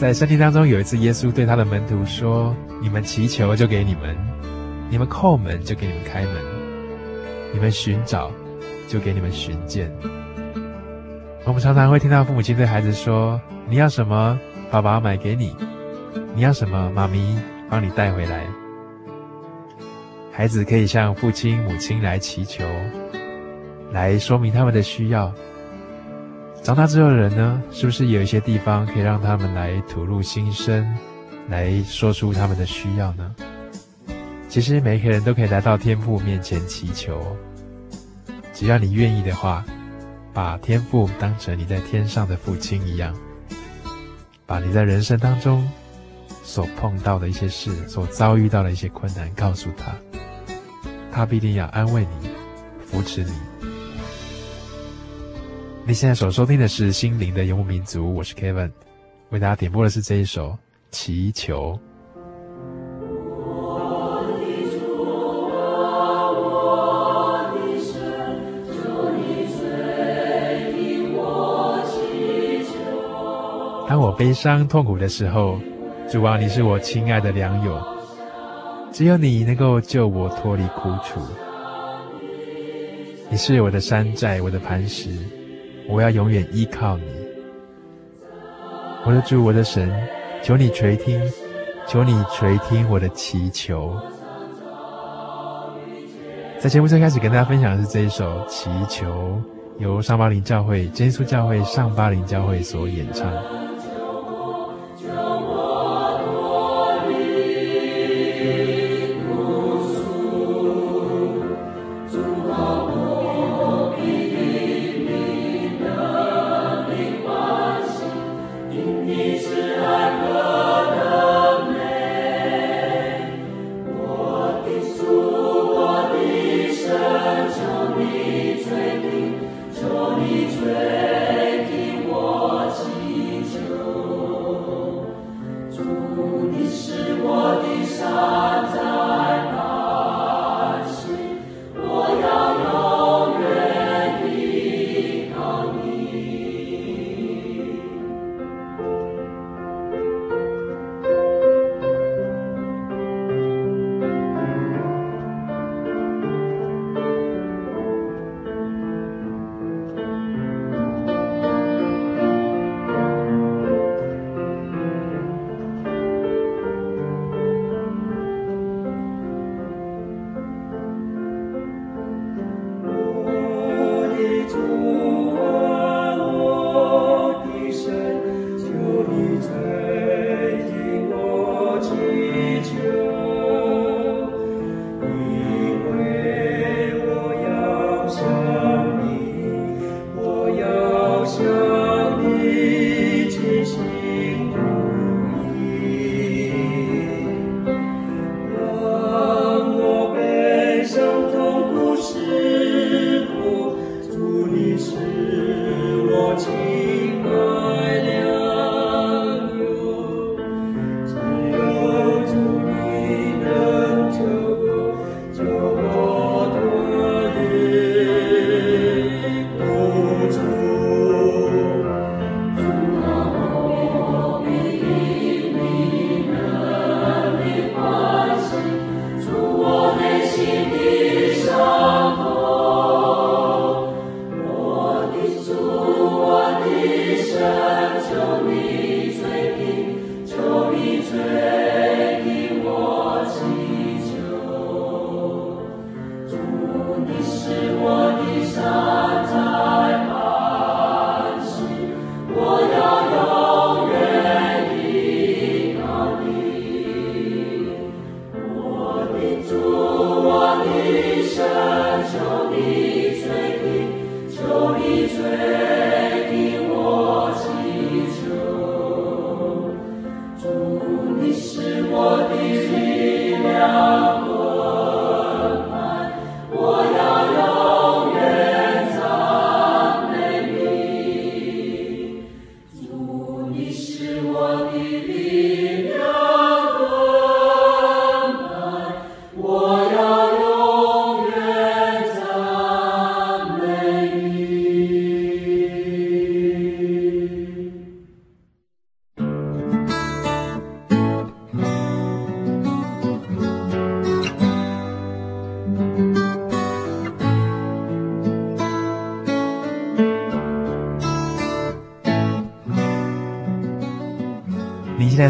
在圣经当中，有一次耶稣对他的门徒说：“你们祈求，就给你们；你们叩门，就给你们开门；你们寻找，就给你们寻见。”我们常常会听到父母亲对孩子说：“你要什么，爸爸买给你；你要什么，妈咪帮你带回来。”孩子可以向父亲、母亲来祈求，来说明他们的需要。长大之后的人呢，是不是有一些地方可以让他们来吐露心声，来说出他们的需要呢？其实每一个人都可以来到天父面前祈求，只要你愿意的话，把天父当成你在天上的父亲一样，把你在人生当中所碰到的一些事，所遭遇到的一些困难告诉他，他必定要安慰你，扶持你。你现在所收听的是《心灵的游牧民族》，我是 Kevin，为大家点播的是这一首《祈求》。我的主啊，我的神，求你垂听我祈求。当我悲伤痛苦的时候，主啊，你是我亲爱的良友，只有你能够救我脱离苦楚。你是我的山寨，我的磐石。我要永远依靠你，我的主，我的神，求你垂听，求你垂听我的祈求。在节目最开始跟大家分享的是这一首《祈求》，由上巴林教会、耶稣教会上巴林教会所演唱。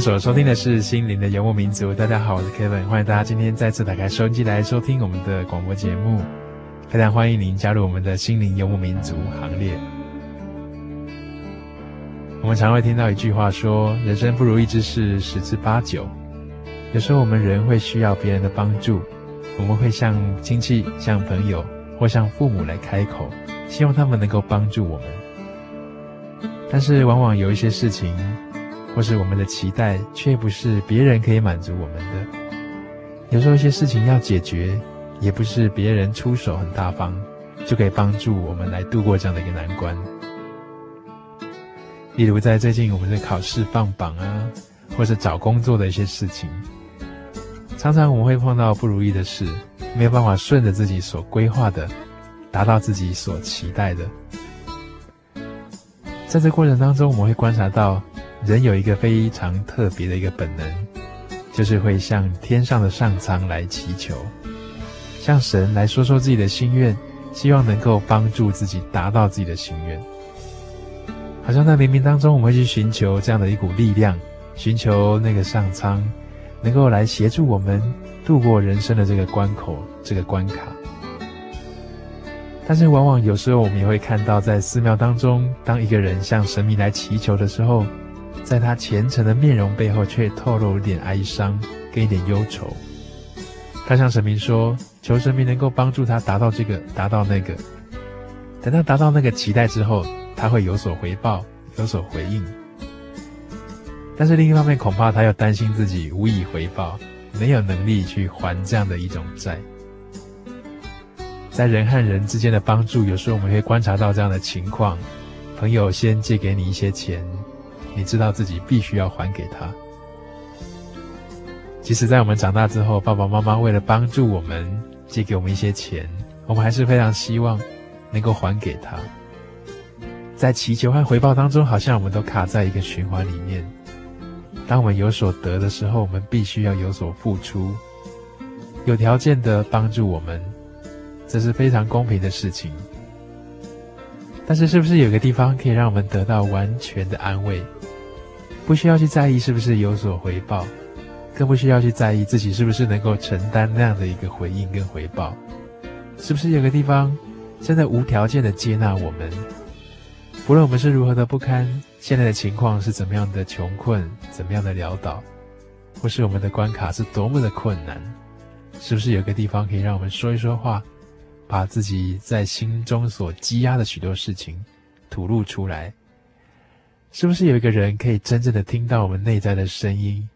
在所收听的是《心灵的游牧民族》。大家好，我是 Kevin，欢迎大家今天再次打开收音机来收听我们的广播节目。非常欢迎您加入我们的心灵游牧民族行列。我们常会听到一句话说：“人生不如意之事十之八九。”有时候我们人会需要别人的帮助，我们会向亲戚、向朋友或向父母来开口，希望他们能够帮助我们。但是往往有一些事情。或是我们的期待，却不是别人可以满足我们的。有时候一些事情要解决，也不是别人出手很大方，就可以帮助我们来度过这样的一个难关。例如在最近我们的考试放榜啊，或是找工作的一些事情，常常我们会碰到不如意的事，没有办法顺着自己所规划的，达到自己所期待的。在这过程当中，我们会观察到。人有一个非常特别的一个本能，就是会向天上的上苍来祈求，向神来说说自己的心愿，希望能够帮助自己达到自己的心愿。好像在冥冥当中，我们会去寻求这样的一股力量，寻求那个上苍能够来协助我们度过人生的这个关口、这个关卡。但是，往往有时候我们也会看到，在寺庙当中，当一个人向神明来祈求的时候，在他虔诚的面容背后，却透露一点哀伤跟一点忧愁。他向神明说：“求神明能够帮助他达到这个，达到那个。等他达到那个期待之后，他会有所回报，有所回应。但是另一方面，恐怕他又担心自己无以回报，没有能力去还这样的一种债。在人和人之间的帮助，有时候我们会观察到这样的情况：朋友先借给你一些钱。”你知道自己必须要还给他，即使在我们长大之后，爸爸妈妈为了帮助我们，借给我们一些钱，我们还是非常希望能够还给他。在祈求和回报当中，好像我们都卡在一个循环里面。当我们有所得的时候，我们必须要有所付出，有条件的帮助我们，这是非常公平的事情。但是，是不是有个地方可以让我们得到完全的安慰？不需要去在意是不是有所回报，更不需要去在意自己是不是能够承担那样的一个回应跟回报。是不是有个地方真的无条件的接纳我们？不论我们是如何的不堪，现在的情况是怎么样的穷困，怎么样的潦倒，或是我们的关卡是多么的困难，是不是有个地方可以让我们说一说话，把自己在心中所积压的许多事情吐露出来？是不是有一个人可以真正的听到我们内在的声音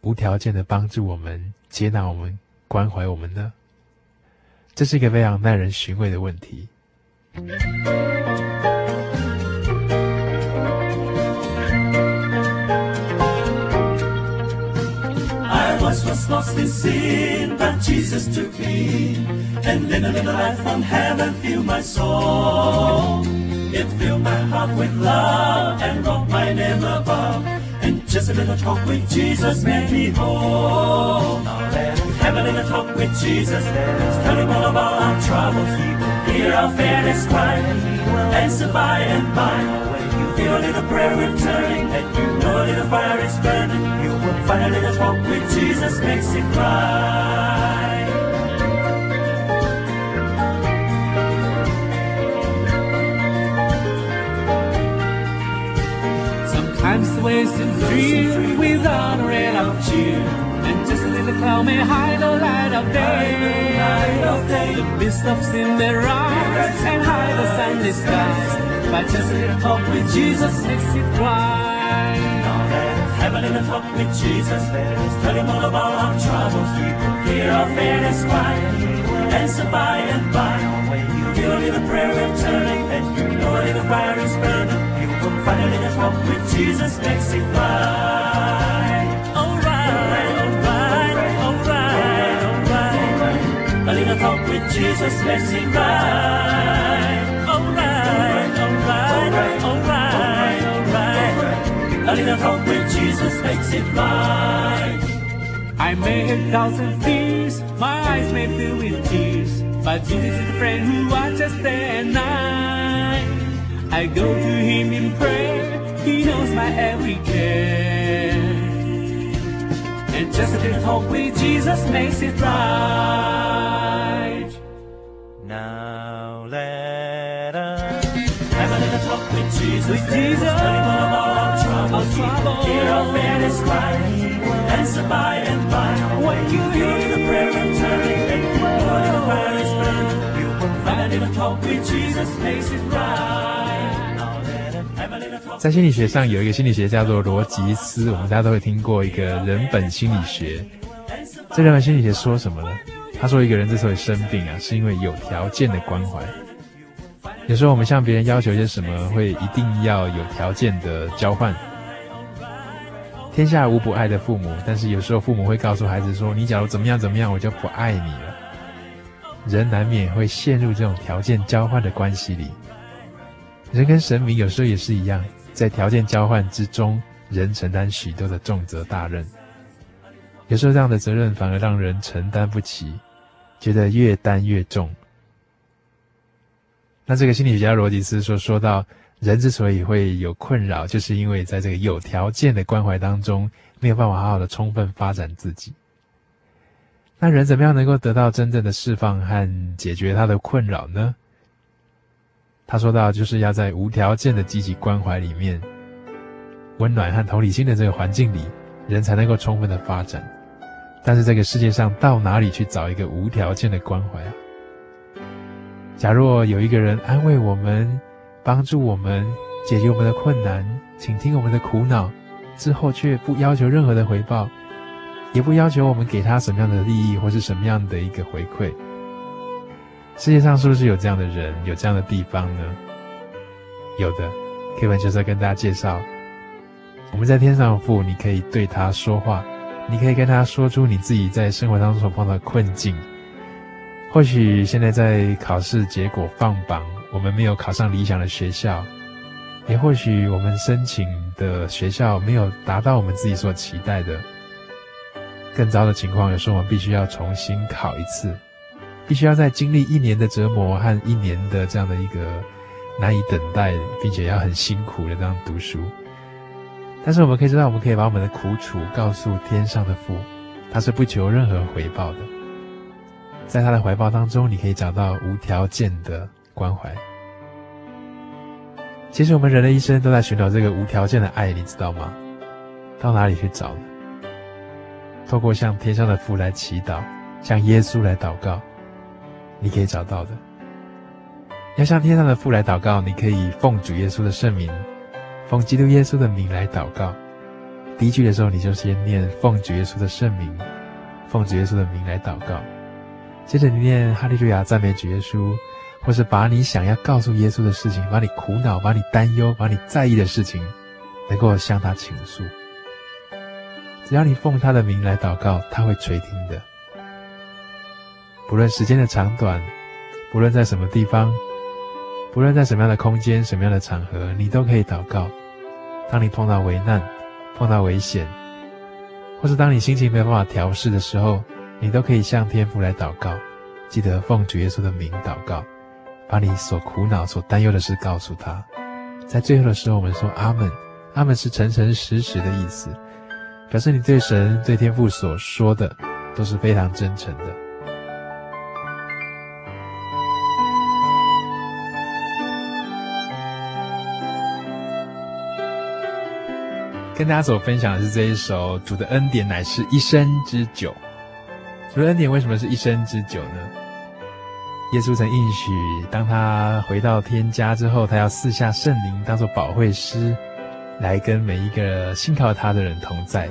无条件的帮助我们接纳我们关怀我们呢？这是一个非常耐人寻味的问题。Just a little talk with Jesus made me whole. Now let us have a little talk with Jesus. Let us tell him all about our troubles. He hear our fairness cry. He will answer by and by. When you feel a little prayer returning and you know a little fire is burning, you will find a little talk with Jesus makes it right. Sometimes the way seems drear without a ray of cheer. And just a little cloud may hide the light of day. The mist of sin may rise and hide the sunny skies. But just a little talk with Jesus makes it right. Have a little talk with Jesus. Let us tell him all about our troubles. He will hear our fairness cry. He will answer by and by. When you feel a little prayer returning and you know a little fire is burning, find a little talk with Jesus makes it right. Alright, alright, alright, alright. A little talk with Jesus makes it right. Alright, alright, alright, alright. A little talk with Jesus makes it right. I may have thousand fears, my eyes may fill with tears, but Jesus is a friend who watches day and night. I go to him in prayer, he knows my every care. And just a little talk with Jesus makes it right. Now let us have a little talk with Jesus. With Jesus. All about our troubles. Our He hear our fairness cry. Answer by and by. When you feel the prayer returning and you know the fire is burning, you will find a little talk with Jesus makes it right. 在心理学上有一个心理学叫做罗吉斯，我们大家都会听过一个人本心理学。这人本心理学说什么呢？他说一个人之所以生病啊，是因为有条件的关怀。有时候我们向别人要求一些什么，会一定要有条件的交换。天下无不爱的父母，但是有时候父母会告诉孩子说：“你假如怎么样怎么样，我就不爱你了。”人难免会陷入这种条件交换的关系里。人跟神明有时候也是一样，在条件交换之中，人承担许多的重责大任。有时候这样的责任反而让人承担不起，觉得越担越重。那这个心理学家罗吉斯说：“说到人之所以会有困扰，就是因为在这个有条件的关怀当中，没有办法好好的充分发展自己。那人怎么样能够得到真正的释放和解决他的困扰呢？他说到，就是要在无条件的积极关怀里面，温暖和同理心的这个环境里，人才能够充分的发展。但是这个世界上到哪里去找一个无条件的关怀啊？假若有一个人安慰我们、帮助我们、解决我们的困难、倾听我们的苦恼，之后却不要求任何的回报，也不要求我们给他什么样的利益或是什么样的一个回馈，世界上是不是有这样的人、有这样的地方呢？有的，Kevin 就是要跟大家介绍，我们在天上父，你可以对他说话，你可以跟他说出你自己在生活当中所碰到的困境。或许现在在考试结果放榜，我们没有考上理想的学校，也或许我们申请的学校没有达到我们自己所期待的。更糟的情况，有时候我们必须要重新考一次，必须要在经历一年的折磨和一年的这样的一个难以等待，并且要很辛苦的这样读书。但是我们可以知道，我们可以把我们的苦楚告诉天上的父，他是不求任何回报的。在他的怀抱当中，你可以找到无条件的关怀。其实我们人的一生都在寻找这个无条件的爱，你知道吗？到哪里去找呢？透过向天上的父来祈祷，向耶稣来祷告，你可以找到的。要向天上的父来祷告，你可以奉主耶稣的圣名，奉基督耶稣的名来祷告。第一句的时候，你就先念奉主耶稣的圣名，奉主耶稣的名来祷告。接着你念哈利路亚赞美主耶稣，或是把你想要告诉耶稣的事情，把你苦恼、把你担忧、把你在意的事情，能够向他倾诉。只要你奉他的名来祷告，他会垂听的。不论时间的长短，不论在什么地方，不论在什么样的空间、什么样的场合，你都可以祷告。当你碰到危难、碰到危险，或是当你心情没有办法调适的时候，你都可以向天父来祷告。记得奉主耶稣的名祷告，把你所苦恼、所担忧的事告诉他。在最后的时候，我们说阿门。阿门是诚诚实实的意思，表示你对神、对天父所说的都是非常真诚的。跟大家所分享的是这一首《主的恩典乃是一生之久》。主的恩典为什么是一生之久呢？耶稣曾应许，当他回到天家之后，他要赐下圣灵当作保惠师，来跟每一个信靠他的人同在，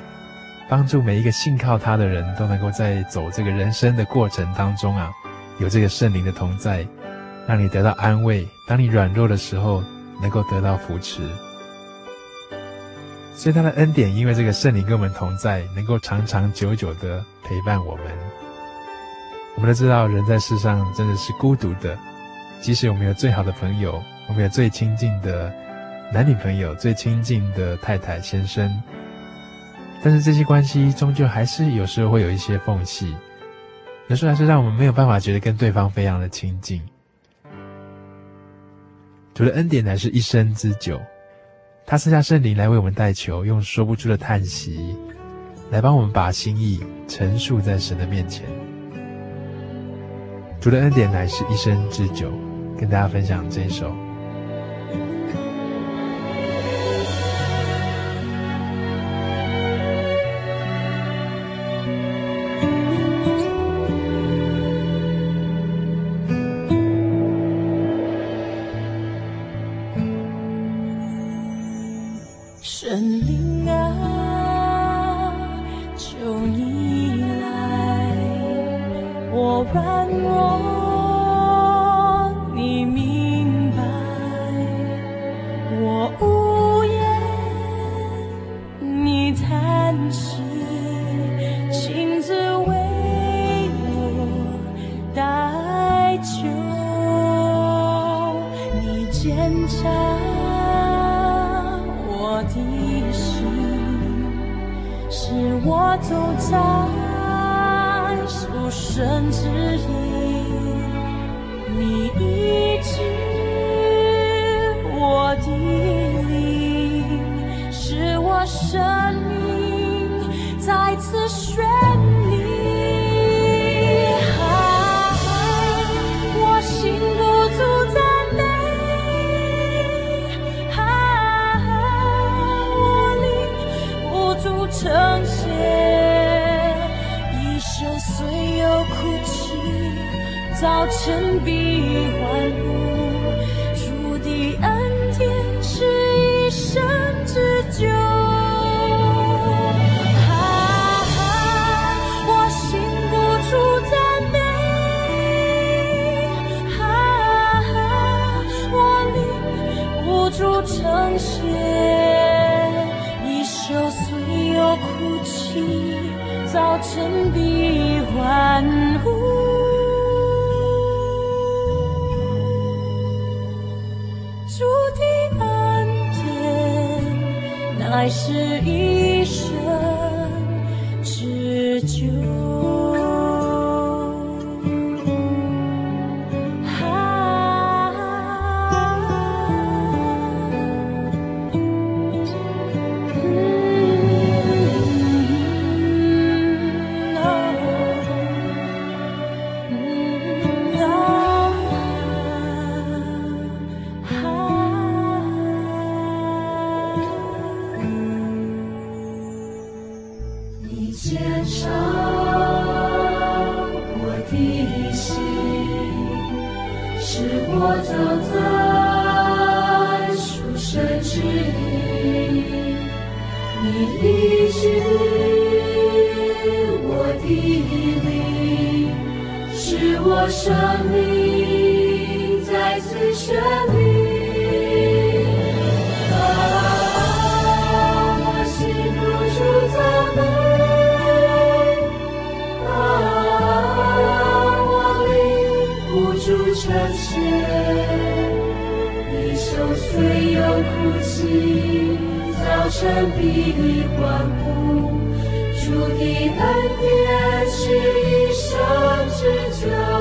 帮助每一个信靠他的人都能够在走这个人生的过程当中啊，有这个圣灵的同在，让你得到安慰。当你软弱的时候，能够得到扶持。所以他的恩典，因为这个圣灵跟我们同在，能够长长久久的陪伴我们。我们都知道，人在世上真的是孤独的，即使我们有最好的朋友，我们有最亲近的男女朋友、最亲近的太太先生，但是这些关系终究还是有时候会有一些缝隙，有时候还是让我们没有办法觉得跟对方非常的亲近。主的恩典乃是一生之久。他赐下圣灵来为我们带球，用说不出的叹息，来帮我们把心意陈述在神的面前。主的恩典乃是一生之久，跟大家分享这一首。这里啊，我心不住赞美，啊，我灵不住称谢，你受虽有哭泣，早晨必的欢呼，主的恩典是一生之交。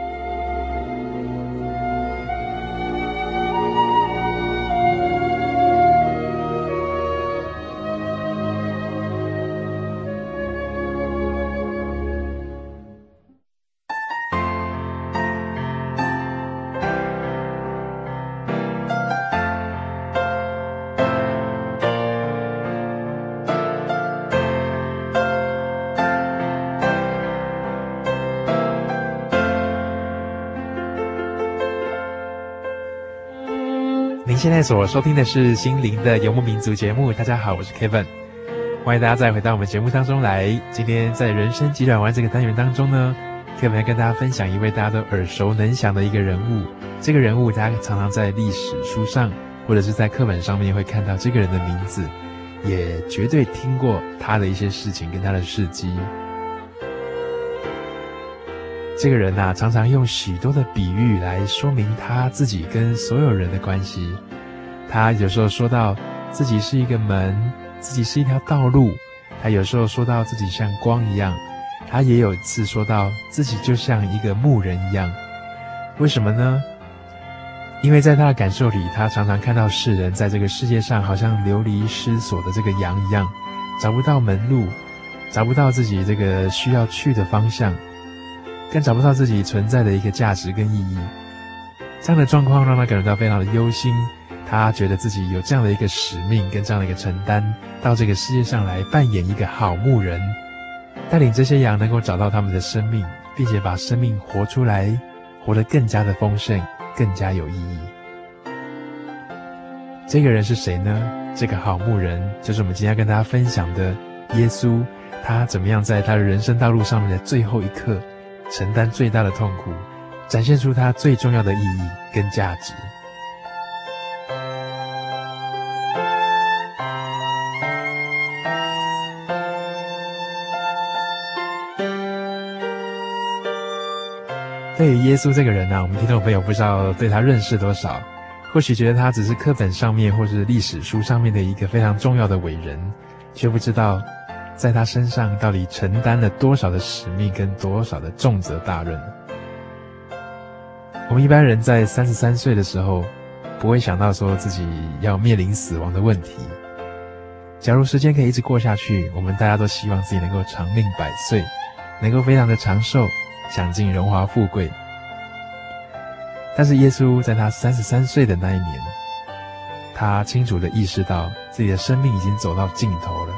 现在所收听的是《心灵的游牧民族》节目。大家好，我是 Kevin，欢迎大家再回到我们节目当中来。今天在人生急转弯这个单元当中呢，Kevin 要跟大家分享一位大家都耳熟能详的一个人物。这个人物大家常常在历史书上或者是在课本上面会看到这个人的名字，也绝对听过他的一些事情跟他的事迹。这个人呐，常常用许多的比喻来说明他自己跟所有人的关系。他有时候说到自己是一个门，自己是一条道路；他有时候说到自己像光一样，他也有一次说到自己就像一个牧人一样。为什么呢？因为在他的感受里，他常常看到世人在这个世界上好像流离失所的这个羊一样，找不到门路，找不到自己这个需要去的方向。更找不到自己存在的一个价值跟意义，这样的状况让他感觉到非常的忧心。他觉得自己有这样的一个使命跟这样的一个承担，到这个世界上来扮演一个好牧人，带领这些羊能够找到他们的生命，并且把生命活出来，活得更加的丰盛，更加有意义。这个人是谁呢？这个好牧人就是我们今天要跟大家分享的耶稣。他怎么样在他的人生道路上面的最后一刻，承担最大的痛苦，展现出他最重要的意义跟价值。对于耶稣这个人呢、我们听众朋友不知道对他认识多少，或许觉得他只是课本上面或是历史书上面的一个非常重要的伟人，却不知道。在他身上到底承担了多少的使命跟多少的重责大任？我们一般人在三十三岁的时候，不会想到说自己要面临死亡的问题。假如时间可以一直过下去，我们大家都希望自己能够长命百岁，能够非常的长寿，享尽荣华富贵。但是耶稣在他三十三岁的那一年，他清楚的意识到自己的生命已经走到尽头了。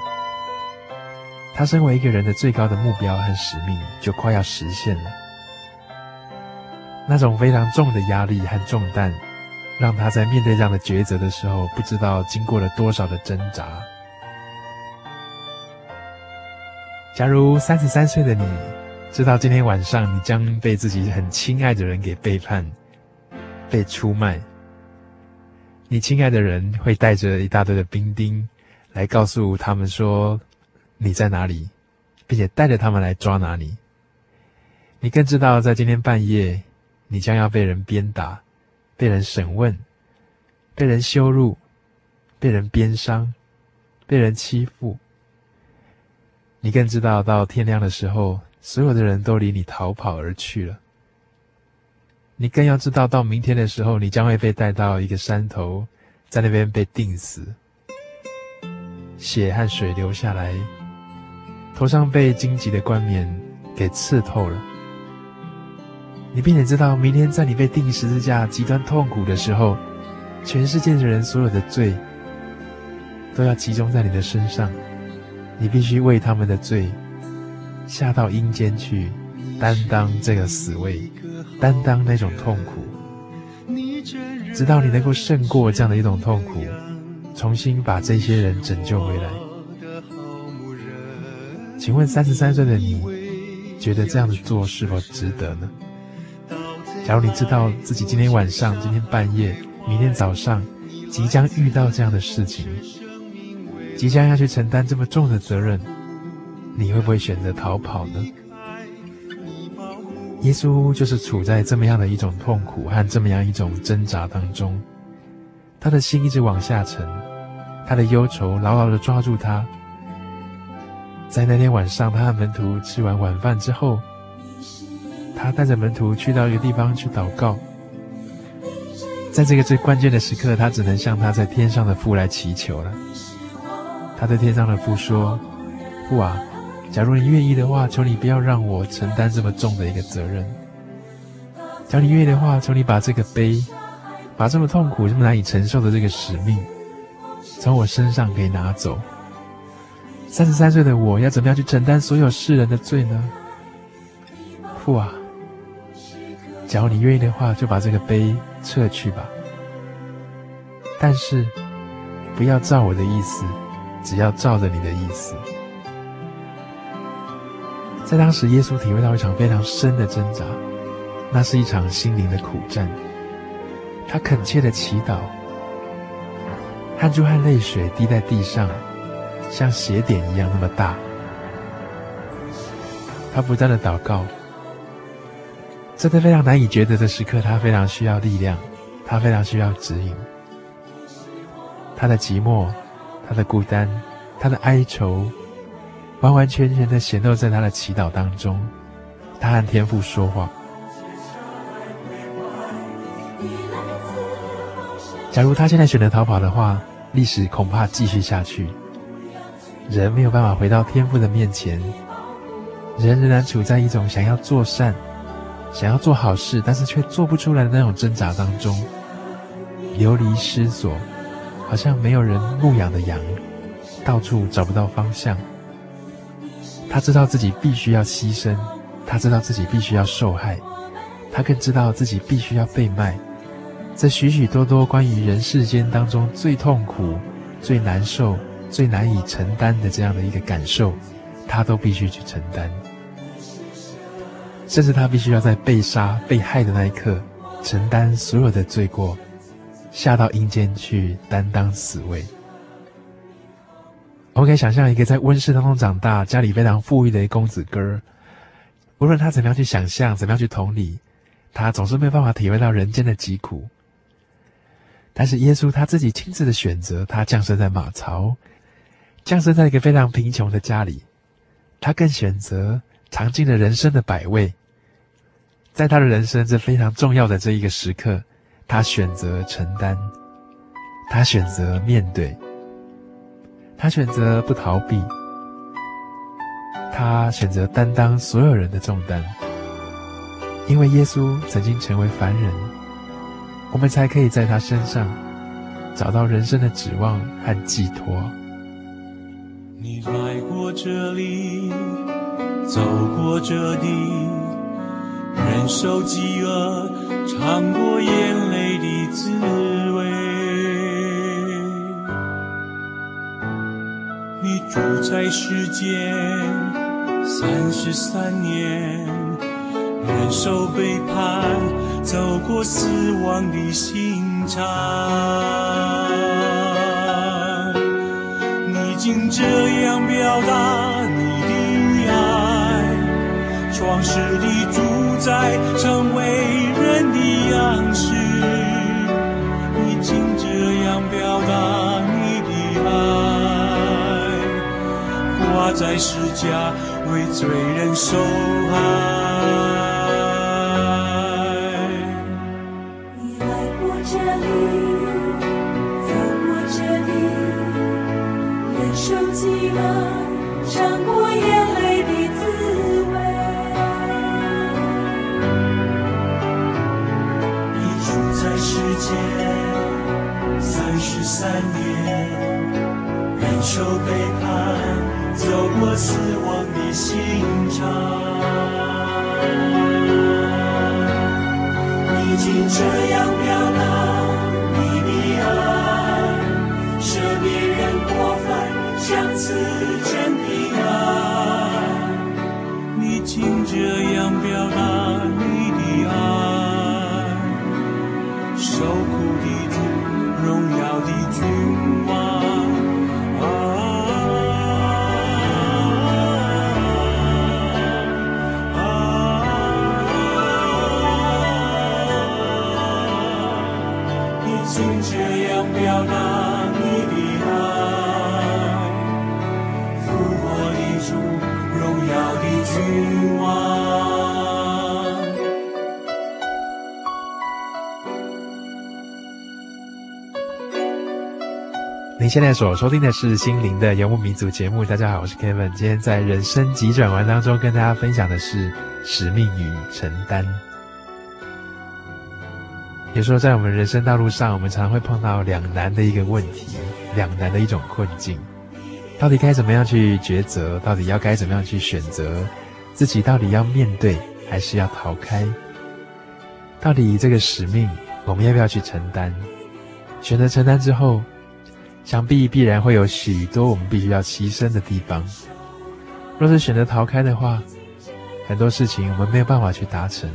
他身为一个人的最高的目标和使命就快要实现了，那种非常重的压力和重担，让他在面对这样的抉择的时候，不知道经过了多少的挣扎。假如三十三岁的你知道今天晚上你将被自己很亲爱的人给背叛、被出卖，你亲爱的人会带着一大堆的兵丁来告诉他们说。你在哪里，并且带着他们来抓拿你。你更知道，在今天半夜，你将要被人鞭打，被人审问，被人羞辱，被人鞭伤，被人欺负。你更知道，到天亮的时候，所有的人都离你逃跑而去了。你更要知道，到明天的时候，你将会被带到一个山头，在那边被钉死，血和水流下来。头上被荆棘的冠冕给刺透了，你并且知道，明天在你被钉十字架极端痛苦的时候，全世界的人所有的罪都要集中在你的身上，你必须为他们的罪下到阴间去，担当这个死位，担当那种痛苦，直到你能够胜过这样的一种痛苦，重新把这些人拯救回来。请问三十三岁的你，觉得这样子做是否值得呢？假如你知道自己今天晚上、今天半夜、明天早上即将遇到这样的事情，即将要去承担这么重的责任，你会不会选择逃跑呢？耶稣就是处在这么样的一种痛苦和这么样一种挣扎当中，他的心一直往下沉，他的忧愁牢牢地抓住他。在那天晚上，他和门徒吃完晚饭之后，他带着门徒去到一个地方去祷告。在这个最关键的时刻，他只能向他在天上的父来祈求了。他对天上的父说：“父啊，假如你愿意的话，求你不要让我承担这么重的一个责任。假如你愿意的话，求你把这个悲，把这么痛苦、这么难以承受的这个使命，从我身上给拿走。”三十三岁的我要怎么样去承担所有世人的罪呢？父啊，假如你愿意的话，就把这个杯撤去吧。但是不要照我的意思，只要照着你的意思。在当时，耶稣体会到一场非常深的挣扎，那是一场心灵的苦战。他恳切的祈祷，汗珠和泪水滴在地上，像血点一样那么大。他不断的祷告，在这非常难以抉择的时刻，他非常需要力量，他非常需要指引。他的寂寞，他的孤单，他的哀愁。完完全全的显露在他的祈祷当中，他和天父说话。假如他现在选择逃跑的话，历史恐怕继续下去。人没有办法回到天父的面前，人仍然处在一种想要做善、想要做好事，但是却做不出来的那种挣扎当中，流离失所，好像没有人牧养的羊，到处找不到方向。他知道自己必须要牺牲，他知道自己必须要受害，他更知道自己必须要被卖。这许许多多关于人世间当中最痛苦、最难受、最难以承担的这样的一个感受，他都必须去承担。甚至他必须要在被杀、被害的那一刻，承担所有的罪过，下到阴间去担当死位。我们可以想象一个在温室当中长大、家里非常富裕的一公子哥，无论他怎么样去想象、怎么样去同理，他总是没有办法体会到人间的疾苦。但是耶稣他自己亲自的选择，他降生在马槽，降生在一个非常贫穷的家里，他更选择尝尽了人生的百味，在他的人生这非常重要的这一个时刻，他选择承担，他选择面对。他选择不逃避，他选择担当所有人的重担，因为耶稣曾经成为凡人，我们才可以在他身上找到人生的指望和寄托。你来过这里，走过这地，忍受饥饿，尝过眼泪的滋味。住在世间三十三年，忍受背叛，走过死亡的刑场。你竟这样表达你的爱，创世的主宰，成为人的样式。挂在十架，为罪人受害。你来过这里，走过这里，忍受饥饿，尝过眼泪的滋味。你住在世间三十三年，忍受背叛。走过死亡的刑场，你竟这样表达你的爱，舍别人过犯，将此真的爱。你竟这样表达你的爱，受苦的主，荣耀的君王。现在所收听的是《心灵的游牧民族》节目。大家好，我是 Kevin。今天在人生急转弯当中，跟大家分享的是使命与承担。也说在我们人生道路上，我们常常会碰到两难的一个问题，两难的一种困境。到底该怎么样去抉择？到底要该怎么样去选择？自己到底要面对，还是要逃开？到底这个使命，我们要不要去承担？选择承担之后，想必必然会有许多我们必须要牺牲的地方。若是选择逃开的话，很多事情我们没有办法去达成。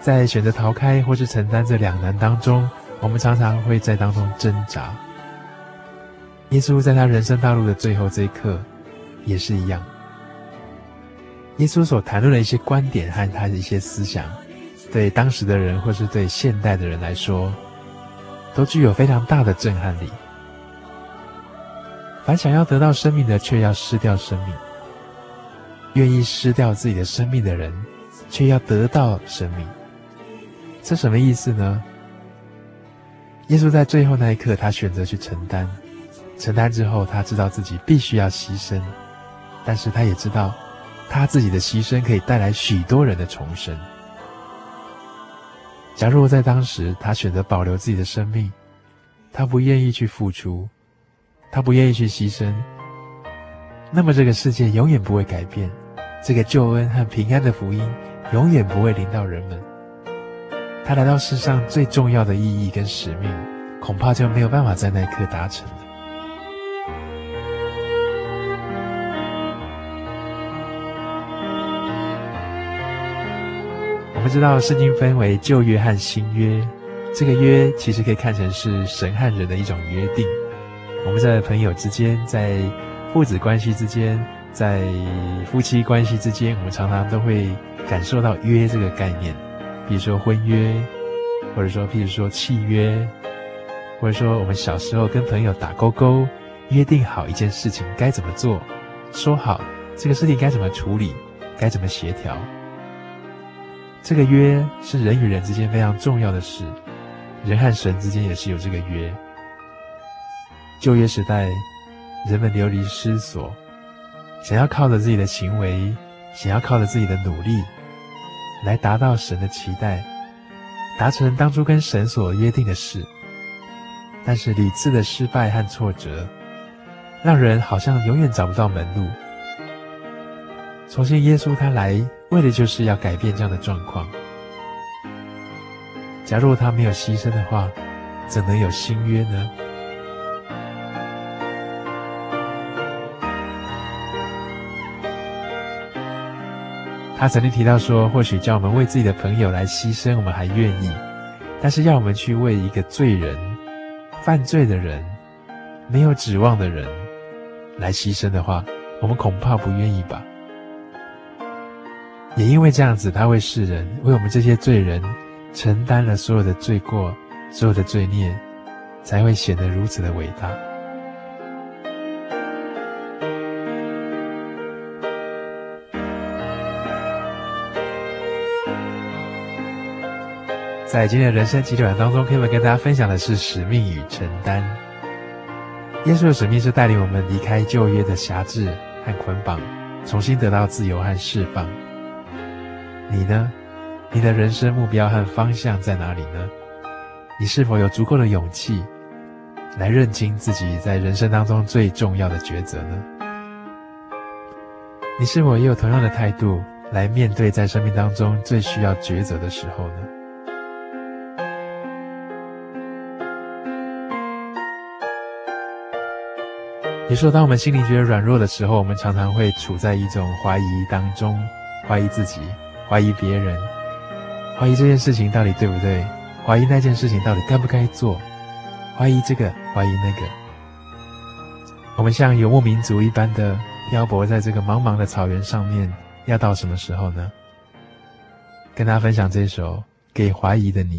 在选择逃开或是承担这两难当中，我们常常会在当中挣扎。耶稣在他人生道路的最后这一刻，也是一样。耶稣所谈论的一些观点和他的一些思想，对当时的人或是对现代的人来说，都具有非常大的震撼力。凡想要得到生命的，却要失掉生命；愿意失掉自己的生命的人，却要得到生命。这什么意思呢？耶稣在最后那一刻，他选择去承担。承担之后，他知道自己必须要牺牲，但是他也知道，他自己的牺牲可以带来许多人的重生。假如在当时他选择保留自己的生命，他不愿意去付出，他不愿意去牺牲，那么这个世界永远不会改变，这个救恩和平安的福音永远不会临到人们。他来到世上最重要的意义跟使命，恐怕就没有办法在那一刻达成。了们知道圣经分为旧约和新约，这个约其实可以看成是神和人的一种约定。我们在朋友之间，在父子关系之间，在夫妻关系之间，我们常常都会感受到约这个概念。比如说婚约，或者说譬如说契约，或者说我们小时候跟朋友打勾勾，约定好一件事情该怎么做，说好这个事情该怎么处理，该怎么协调。这个约是人与人之间非常重要的事，人和神之间也是有这个约。旧约时代，人们流离失所，想要靠着自己的行为，想要靠着自己的努力，来达到神的期待，达成当初跟神所约定的事。但是屡次的失败和挫折，让人好像永远找不到门路。从前耶稣他来。为的就是要改变这样的状况。假如他没有牺牲的话，怎能有新约呢？他曾经提到说，或许叫我们为自己的朋友来牺牲，我们还愿意；但是要我们去为一个罪人、犯罪的人、没有指望的人来牺牲的话，我们恐怕不愿意吧。也因为这样子，他为世人，为我们这些罪人承担了所有的罪过，所有的罪孽，才会显得如此的伟大。在今天的人生急转当中，可以跟大家分享的是使命与承担。耶稣的使命是带领我们离开旧约的辖制和捆绑，重新得到自由和释放。你呢？你的人生目标和方向在哪里呢？你是否有足够的勇气来认清自己在人生当中最重要的抉择呢？你是否也有同样的态度来面对在生命当中最需要抉择的时候呢？你说，当我们心里觉得软弱的时候，我们常常会处在一种怀疑当中，怀疑自己。怀疑别人，怀疑这件事情到底对不对？怀疑那件事情到底该不该做？怀疑这个，怀疑那个。我们像游牧民族一般的漂泊在这个茫茫的草原上面，要到什么时候呢？跟大家分享这首《给怀疑的你》。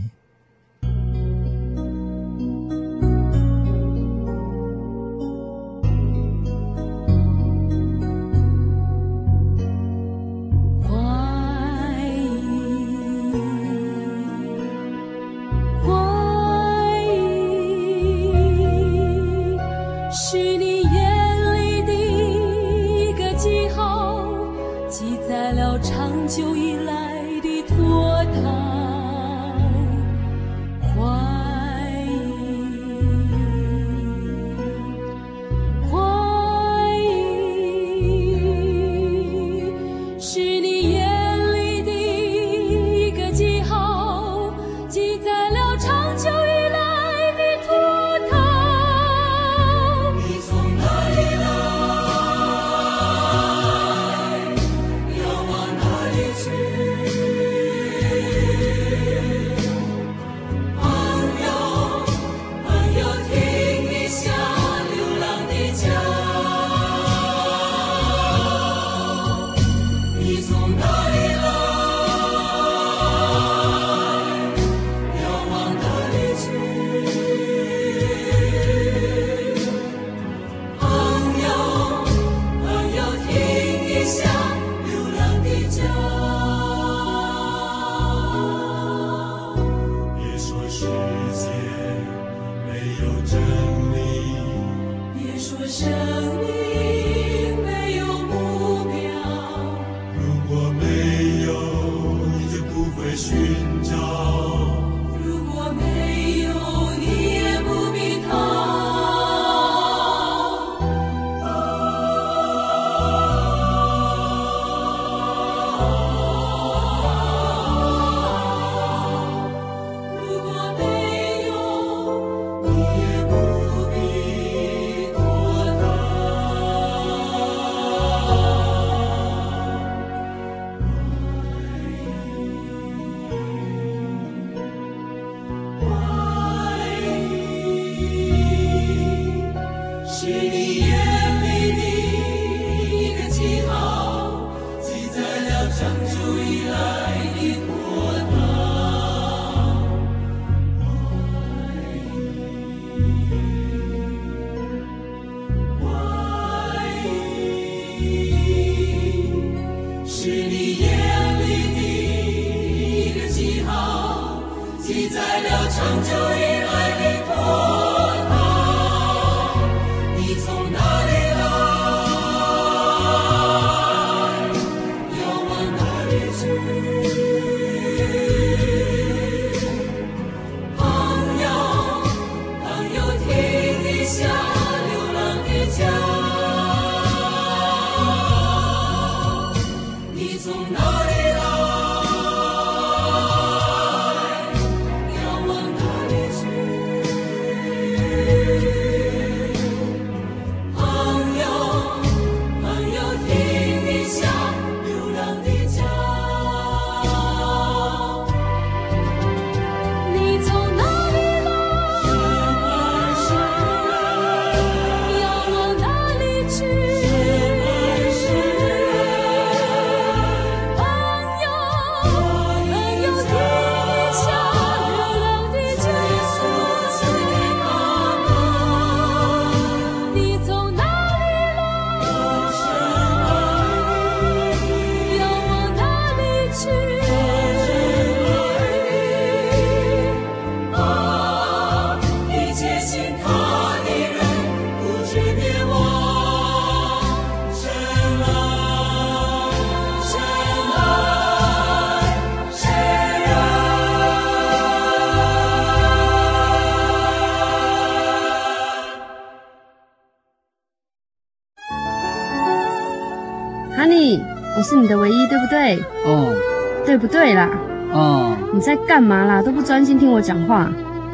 对啦？哦，你在干嘛啦？都不专心听我讲话。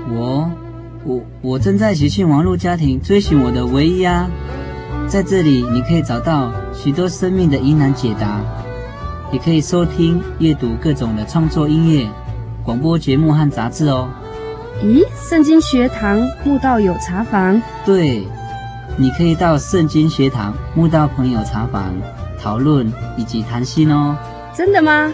我，我，我正在喜讯网络家庭追寻我的唯一啊！在这里，你可以找到许多生命的疑难解答，也可以收听、阅读各种的创作音乐、广播节目和杂志哦。咦，圣经学堂慕道友茶房？对，你可以到圣经学堂慕道朋友茶房。讨论以及谈心哦，真的吗？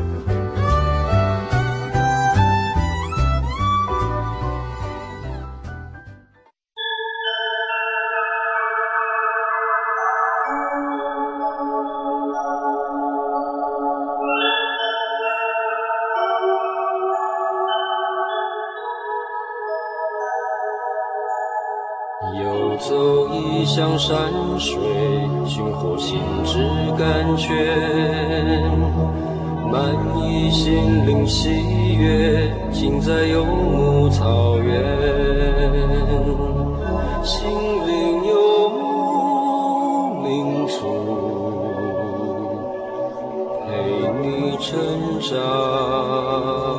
向山水寻获心之甘泉，满溢心灵喜悦，尽在游牧草原。心灵游牧民族，陪你成长。